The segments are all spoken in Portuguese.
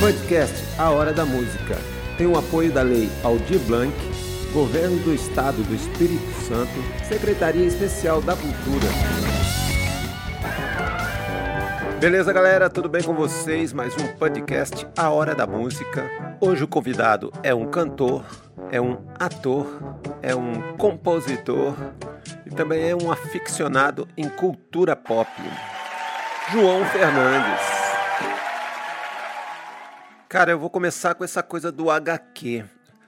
Podcast A Hora da Música tem o apoio da Lei Aldir Blanc, Governo do Estado do Espírito Santo, Secretaria Especial da Cultura. Beleza, galera? Tudo bem com vocês? Mais um podcast A Hora da Música. Hoje o convidado é um cantor, é um ator, é um compositor e também é um aficionado em cultura pop. João Fernandes. Cara, eu vou começar com essa coisa do HQ.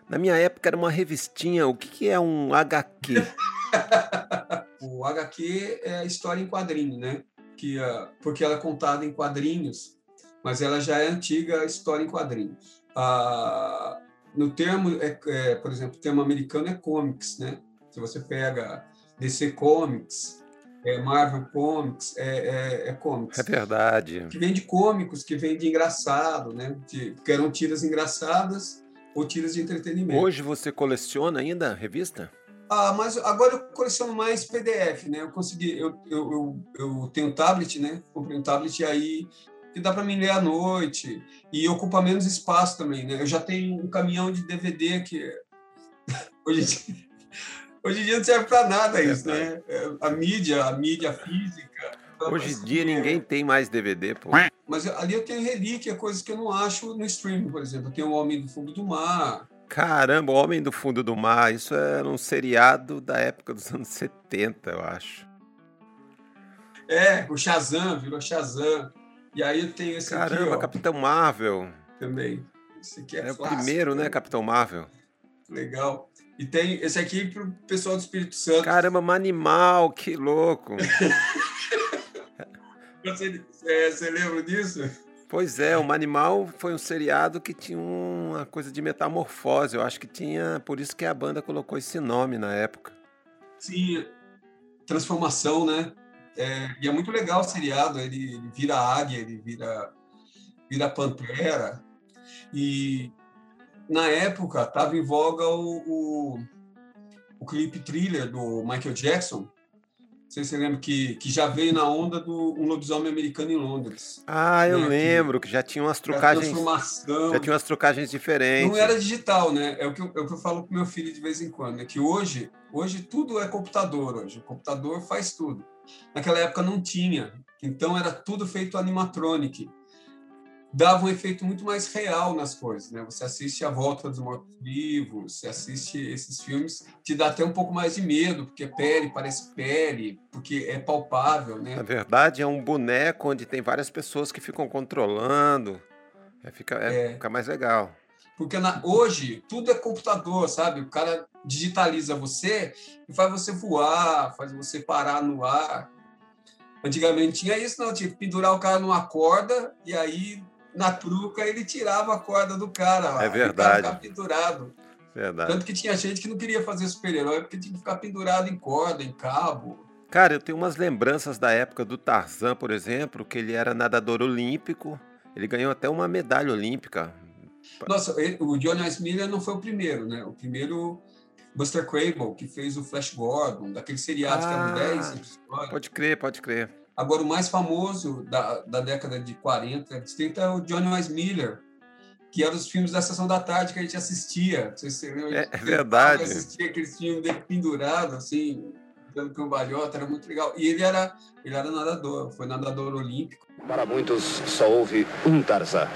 Na minha época era uma revistinha. O que, que é um HQ? o HQ é a história em quadrinho, né? Que, uh, porque ela é contada em quadrinhos, mas ela já é antiga a história em quadrinhos. Uh, no termo, é, é, por exemplo, o termo americano é comics, né? Se você pega DC Comics, é Marvel Comics, é, é, é comics. É verdade. Que vem de cômicos, que vem de engraçado, né? De, que eram tiras engraçadas ou tiras de entretenimento. Hoje você coleciona ainda revista? Ah, mas agora eu coleciono mais PDF, né? Eu consegui, eu, eu, eu, eu tenho tablet, né? Comprei um tablet e aí que dá para mim ler à noite e ocupa menos espaço também, né? Eu já tenho um caminhão de DVD que hoje Hoje em dia não serve para nada isso, né? É, a mídia, a mídia física. Hoje em dia ninguém tem mais DVD, pô. Mas ali eu tenho relíquia, coisas que eu não acho no streaming, por exemplo. Eu tenho o Homem do Fundo do Mar. Caramba, o Homem do Fundo do Mar, isso era um seriado da época dos anos 70, eu acho. É, o Shazam, virou Shazam. E aí eu tenho esse Caramba, aqui, ó. Capitão Marvel. Também. Esse aqui é, é o primeiro, né, Capitão Marvel? Legal. E tem esse aqui para o pessoal do Espírito Santo. Caramba, animal, que louco. você, é, você lembra disso? Pois é, o Manimal foi um seriado que tinha uma coisa de metamorfose. Eu acho que tinha, por isso que a banda colocou esse nome na época. Sim, transformação, né? É, e é muito legal o seriado. Ele, ele vira águia, ele vira, vira pantera. E na época estava em voga o, o, o clipe thriller do Michael Jackson. Não sei se você lembra que, que já veio na onda do Um Lobisomem Americano em Londres. Ah, eu né? lembro, que, que, já tinha umas trucagens. Já tinha umas trucagens diferentes. Não era digital, né? É o que eu, é o que eu falo com meu filho de vez em quando. É que hoje, hoje tudo é computador. Hoje. O computador faz tudo. Naquela época não tinha. Então era tudo feito animatronic dava um efeito muito mais real nas coisas, né? Você assiste A Volta dos Mortos-Vivos, você assiste esses filmes, te dá até um pouco mais de medo, porque pele parece pele, porque é palpável, né? Na verdade, é um boneco onde tem várias pessoas que ficam controlando, é, fica, é, é. fica mais legal. Porque na, hoje tudo é computador, sabe? O cara digitaliza você e faz você voar, faz você parar no ar. Antigamente tinha isso, não, tinha que pendurar o cara numa corda e aí na truca, ele tirava a corda do cara. É verdade. Ficar pendurado. Verdade. Tanto que tinha gente que não queria fazer super-herói porque tinha que ficar pendurado em corda, em cabo. Cara, eu tenho umas lembranças da época do Tarzan, por exemplo, que ele era nadador olímpico. Ele ganhou até uma medalha olímpica. Nossa, ele, o Johnny Miller não foi o primeiro, né? O primeiro Buster Crable, que fez o Flash Gordon, daquele seriado ah, que eram 10 episódios. Pode crer, pode crer. Agora, o mais famoso da, da década de 40, de 30 é o Johnny Wise Miller, que era os filmes da Sessão da Tarde que a gente assistia. Se você é, é verdade. assistia aqueles filmes dele pendurado, assim, dando cambalhota, era muito legal. E ele era, ele era nadador, foi nadador olímpico. Para muitos, só houve um Tarzan,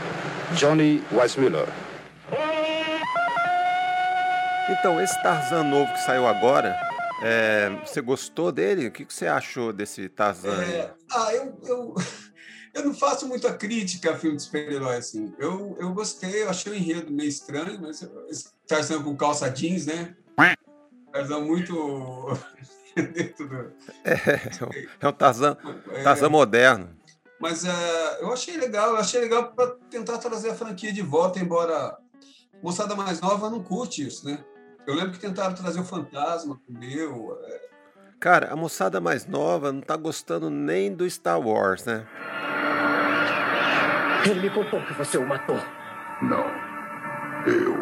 Johnny Weissmuller. Então, esse Tarzan novo que saiu agora, é, você gostou dele? O que, você achou desse Tarzan? É, ah, eu, eu, eu não faço muita crítica a filme de super-herói, assim. Eu, eu gostei, eu achei o enredo meio estranho, mas Tarzan com calça jeans, né? Tarzan muito... é, é um Tarzan, é. Tarzan moderno. Mas uh, eu achei legal, eu achei legal para tentar trazer a franquia de volta, embora moçada mais nova não curte isso, né? Eu lembro que tentaram trazer o fantasma com meu. É... Cara, a moçada mais nova não tá gostando nem do Star Wars, né? Ele me contou que você o matou. Não. Eu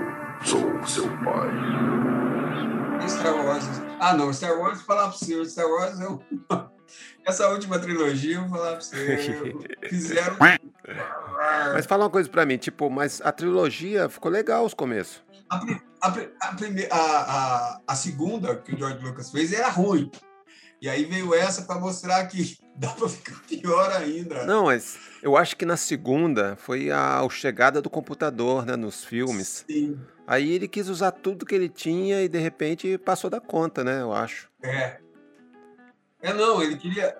sou seu pai. Star Wars. Ah, não. Star Wars, vou falar pra você. Star Wars é uma... Essa última trilogia, eu vou falar pra você. Fizeram. Mas fala uma coisa pra mim, tipo, mas a trilogia ficou legal os começos. A, a, a, primeira, a, a, segunda que o George Lucas fez era ruim. E aí veio essa para mostrar que dá para ficar pior ainda. Não, mas eu acho que na segunda foi a, a chegada do computador, né, nos filmes. Sim. Aí ele quis usar tudo que ele tinha e de repente passou da conta, né, eu acho. É. É, não, ele queria.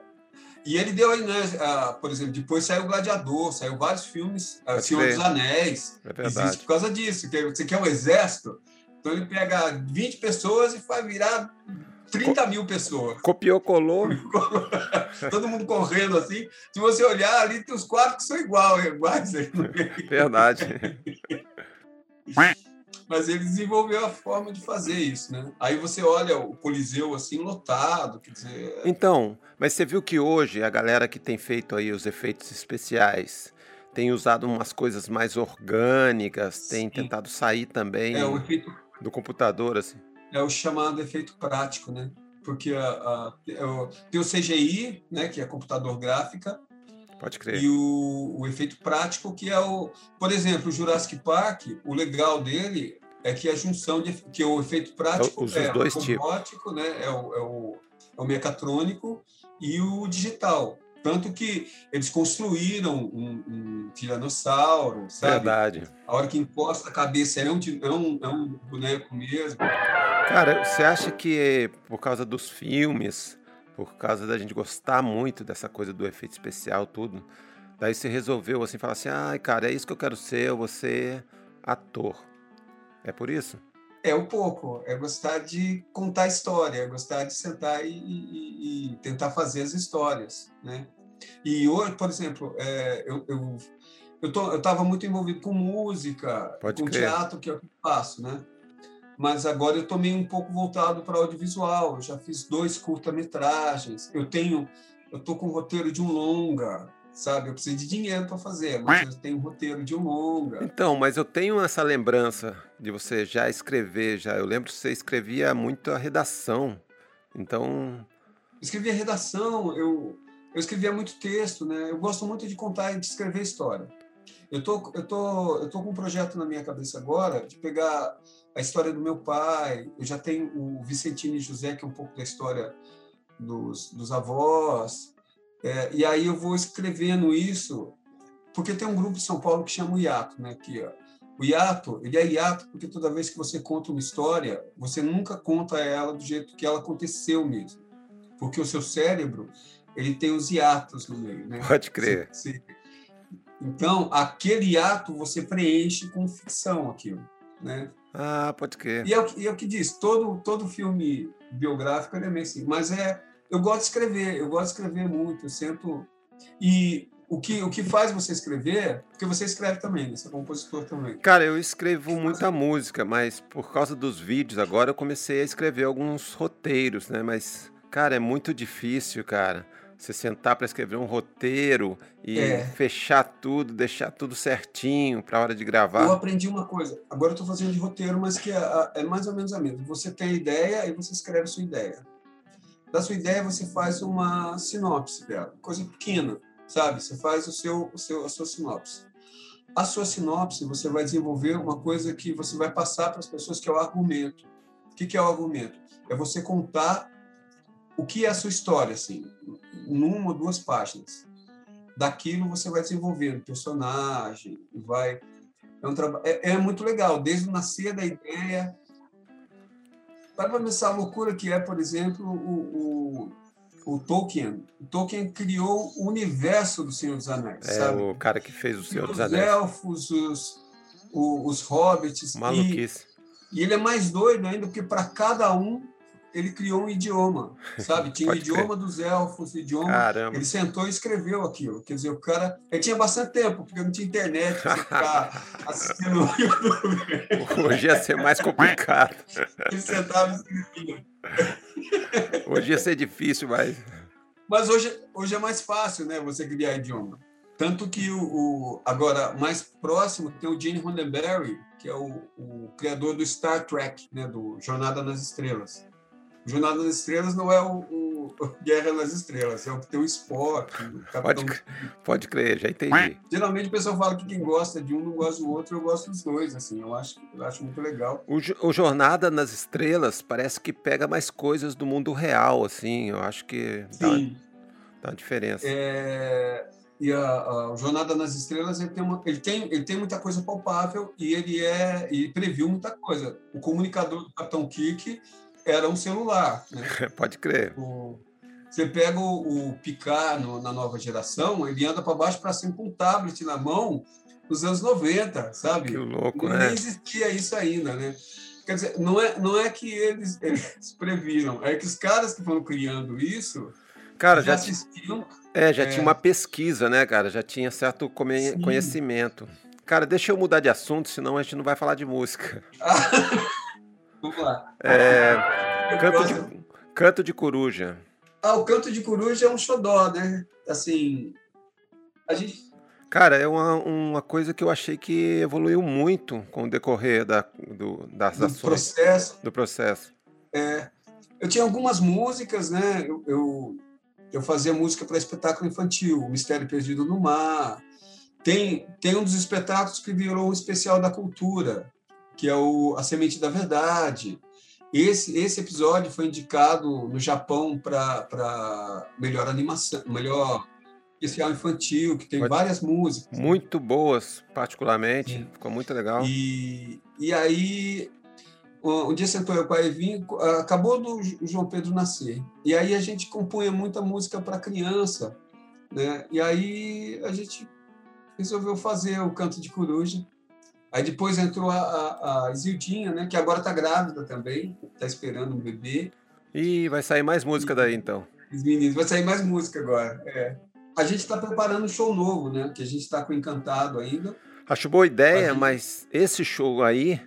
E ele deu aí, né? Uh, por exemplo, depois saiu o Gladiador, saiu vários filmes, uh, Senhor dos Anéis. É verdade. Existe por causa disso. Que você quer um exército, então ele pega 20 pessoas e faz virar 30 Co mil pessoas. Copiou, colou. Todo mundo correndo assim. Se você olhar ali, tem os quatro que são igual, iguais. Verdade. Mas ele desenvolveu a forma de fazer isso, né? Aí você olha o Coliseu assim lotado, quer dizer. É então, mas você viu que hoje a galera que tem feito aí os efeitos especiais tem usado umas coisas mais orgânicas, Sim. tem tentado sair também é, efeito... do computador, assim. É o chamado efeito prático, né? Porque a, a, é tem o CGI, né, que é computador gráfica, Pode crer. E o, o efeito prático, que é o. Por exemplo, o Jurassic Park, o legal dele é que a junção de. que o efeito prático Os é dois o robótico, né? É o, é, o, é o mecatrônico e o digital. Tanto que eles construíram um, um tiranossauro, sabe? Verdade. A hora que encosta a cabeça é um, é um, é um boneco mesmo. Cara, você acha que por causa dos filmes, por causa da gente gostar muito dessa coisa do efeito especial, tudo. Daí você resolveu assim, falar assim, ai, ah, cara, é isso que eu quero ser, eu vou ser ator. É por isso? É um pouco, é gostar de contar história, é gostar de sentar e, e, e, tentar fazer as histórias, né? E hoje, por exemplo, é, eu, eu eu estava muito envolvido com música, Pode com crer. teatro, que é o que eu faço, né? mas agora eu estou meio um pouco voltado para audiovisual. Eu já fiz dois curta-metragens. Eu tenho, eu estou com um roteiro de um longa, sabe? Eu preciso de dinheiro para fazer, mas eu tenho um roteiro de um longa. Então, mas eu tenho essa lembrança de você já escrever, já. Eu lembro que você escrevia muito a redação. Então, escrevia redação. Eu eu escrevia muito texto, né? Eu gosto muito de contar e de escrever história. Eu tô, eu tô, eu tô com um projeto na minha cabeça agora de pegar a história do meu pai. Eu já tenho o Vicentino e José, que é um pouco da história dos, dos avós. É, e aí eu vou escrevendo isso, porque tem um grupo de São Paulo que chama o Iato, né? Que, o hiato, ele é hiato porque toda vez que você conta uma história, você nunca conta ela do jeito que ela aconteceu mesmo. Porque o seu cérebro, ele tem os hiatos no meio, né? Pode crer. Você, você... Então, aquele hiato você preenche com ficção aquilo, né? Ah, pode crer. E é o, e é o que diz, todo, todo filme biográfico é meio assim, mas é, eu gosto de escrever, eu gosto de escrever muito, eu sento... E o que, o que faz você escrever, porque você escreve também, né? você é compositor também. Cara, eu escrevo muita música, mas por causa dos vídeos agora eu comecei a escrever alguns roteiros, né? Mas, cara, é muito difícil, cara. Você sentar para escrever um roteiro e é. fechar tudo, deixar tudo certinho para a hora de gravar. Eu aprendi uma coisa. Agora eu estou fazendo de roteiro, mas que é, é, mais ou menos a mesma. Você tem a ideia e você escreve a sua ideia. Da sua ideia você faz uma sinopse dela, coisa pequena, sabe? Você faz o seu, o seu, a sua sinopse. A sua sinopse você vai desenvolver uma coisa que você vai passar para as pessoas que é o argumento. O que, que é o argumento? É você contar o que é a sua história, assim, numa ou duas páginas. Daquilo você vai desenvolvendo personagem, vai. É, um traba... é, é muito legal, desde o nascer da ideia. Para pensar a loucura que é, por exemplo, o, o, o, Tolkien. O Tolkien criou o universo do Senhor dos Anéis. É sabe? o cara que fez o Senhor os dos Anéis. Os elfos, os, os, os hobbits. Maluquice. E, e ele é mais doido ainda, porque para cada um ele criou um idioma, sabe? Tinha o idioma dos elfos, o idioma. Caramba. Ele sentou e escreveu aquilo. Quer dizer, o cara. Ele tinha bastante tempo, porque não tinha internet para ficar assistindo o YouTube. Hoje ia ser mais complicado. Ele sentava e escrevia. Hoje ia ser difícil, mas. Mas hoje, hoje é mais fácil, né? Você criar idioma. Tanto que o, o, agora mais próximo tem o Gene Roddenberry, que é o, o, criador do Star Trek, né, do Jornada nas Estrelas. Jornada das Estrelas não é o, o, Guerra nas Estrelas. É o que tem o Spock, o Capitão... Pode, crer- pode crer, já entendi. Geralmente o pessoal fala que quem gosta de um não gosta do outro, eu gosto dos dois, assim. Eu acho, eu acho muito legal. O, o Jornada nas Estrelas parece que pega mais coisas do mundo real, assim. Eu acho que dá, Sim. dá uma diferença. É, e a, a Jornada nas Estrelas ele tem, uma, ele, tem, ele tem muita coisa palpável e ele é e previu muita coisa. O comunicador do Capitão Kirk era um celular. Né? Pode crer. O- você pega o, o Picard no- na nova geração, ele anda para baixo para cima com um tablet na mão nos anos 90, sabe? Que louco, Nem né? existia isso ainda, né? Quer dizer, não é, não é que eles, eles previram, é que os caras que foram criando isso Cara, já já, ti- assistiam é, já é. tinha uma pesquisa, né, cara? Já tinha certo Sim. conhecimento. Cara, deixa eu mudar de assunto, senão a gente não vai falar de música. Vamos lá. É, canto, de, canto de coruja. Ah, o canto de coruja é um xodó, né? Assim, a gente Cara, é uma, uma coisa que eu achei que evoluiu muito com o decorrer da, do- das no ações, processo. do processo. Eu tinha algumas músicas, né? Eu, eu, eu fazia música para espetáculo infantil, Mistério Perdido no Mar. Tem, tem um dos espetáculos que virou um especial da cultura, que é o A Semente da Verdade. Esse, esse episódio foi indicado no Japão para melhor animação, melhor especial infantil, que tem Pode- várias músicas. Muito boas, particularmente. Sim. Ficou muito legal. E, e aí, um um dia sentou eu com a Evinho, acabou do João Pedro nascer. E aí a gente compunha muita música para criança, né? E aí a gente resolveu fazer o Canto de Coruja. Aí depois entrou a, a, a Isildinha, né? Que agora está grávida também, está esperando um bebê. E vai sair mais música daí, então. Os meninos, vai sair mais música agora. É. A gente está preparando um show novo, né? Que a gente está com Encantado ainda. Acho boa ideia, Aí- mas esse show aí,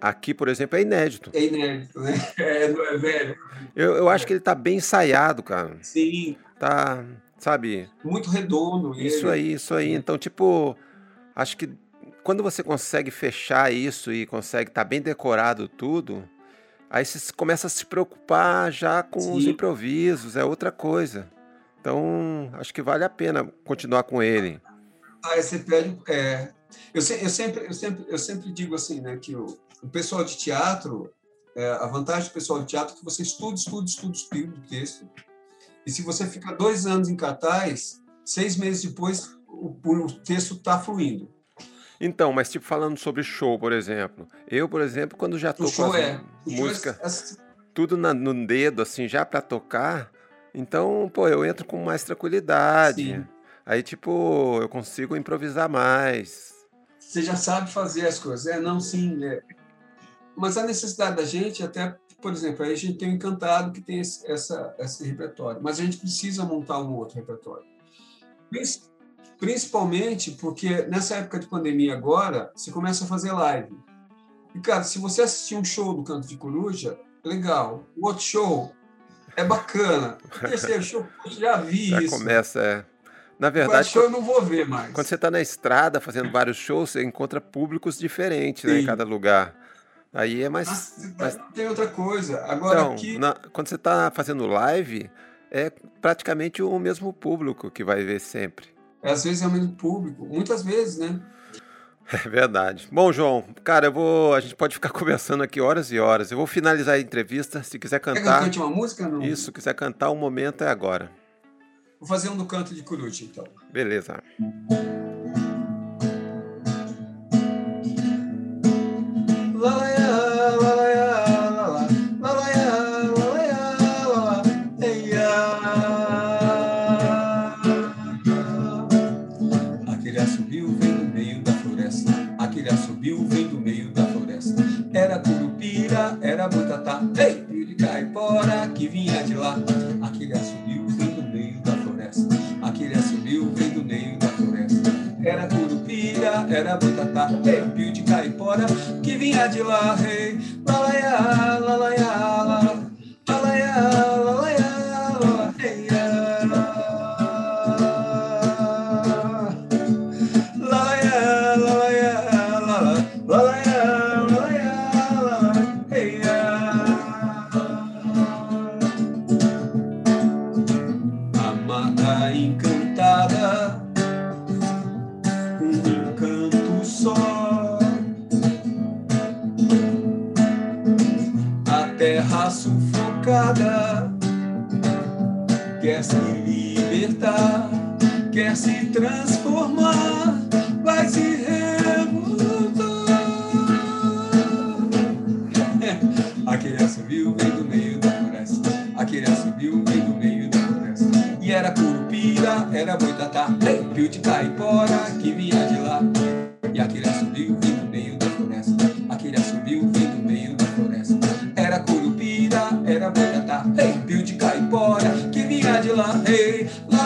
aqui, por exemplo, é inédito. É inédito, né? É, é velho. Eu, eu acho que ele tá bem ensaiado, cara. Sim, Tá, sabe? muito redondo. Isso ele. aí, isso aí. Então, tipo, acho que quando você consegue fechar isso e consegue estar bem decorado tudo, aí você começa a se preocupar já com os Sim. improvisos, é outra coisa. Então, acho que vale a pena continuar com ele. Aí você pede. É, eu, se- eu sempre, eu, sempre, eu sempre digo assim, né, que o, o pessoal de teatro, é, a vantagem do pessoal de teatro é que você estuda, estuda, estuda, estuda o texto. E se você fica dois anos em cartaz, seis meses depois o, o texto está fluindo. Então, mas tipo falando sobre show, por exemplo. Eu, por exemplo, quando já tô com é. é- música, assim, tudo na- no dedo, assim, já pra tocar, então, pô, eu entro com mais tranquilidade. Sim. Aí, tipo, eu consigo improvisar mais. você já sabe fazer as coisas. É, não, sim. é. Mas a necessidade da gente, até, por exemplo, aí a gente tem o Encantado que tem esse, essa, esse repertório, mas a gente precisa montar um outro repertório. Principalmente porque nessa época de pandemia agora, você começa a fazer live. E, cara, se você assistir um show do Canto de Coruja, legal. O outro show é bacana. O terceiro show, já vi Já isso. começa, é. Na verdade, show eu não vou ver mais. quando você tá na estrada fazendo vários shows, você encontra públicos diferentes, né, em cada lugar. Aí é mais. Mas mais- tem outra coisa. Agora Então, aqui, na- quando você tá fazendo live, é praticamente o mesmo público que vai ver sempre. Às vezes é o mesmo público, muitas vezes, né? É verdade. Bom, João, cara, eu vou. A gente pode ficar conversando aqui horas e horas. Eu vou finalizar a entrevista. Se quiser Quer que eu cantar, cante uma música? Não. isso, quiser cantar, o momento é agora. Vou fazer um do canto de coruja, então. Beleza. Quer se libertar, quer se transformar, vai se revoltar. Aquele assobio vem do meio da floresta, aquele assobio vem do meio da floresta. E era curupira, era boitatá, pio de caipora que vinha de lá. E aquele assobio que vinha de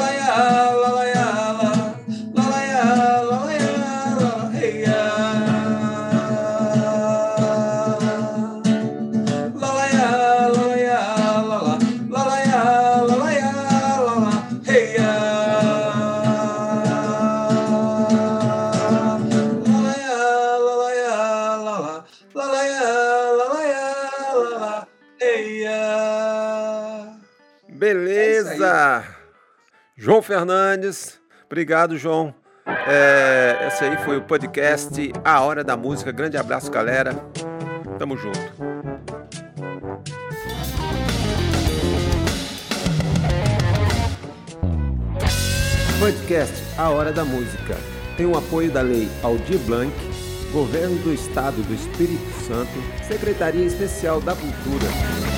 João Fernandes, obrigado, João. É, esse aí foi o podcast A Hora da Música. Grande abraço, galera. Tamo junto. Podcast A Hora da Música tem o apoio da Lei Aldir Blanc, Governo do Estado do Espírito Santo, Secretaria Especial da Cultura.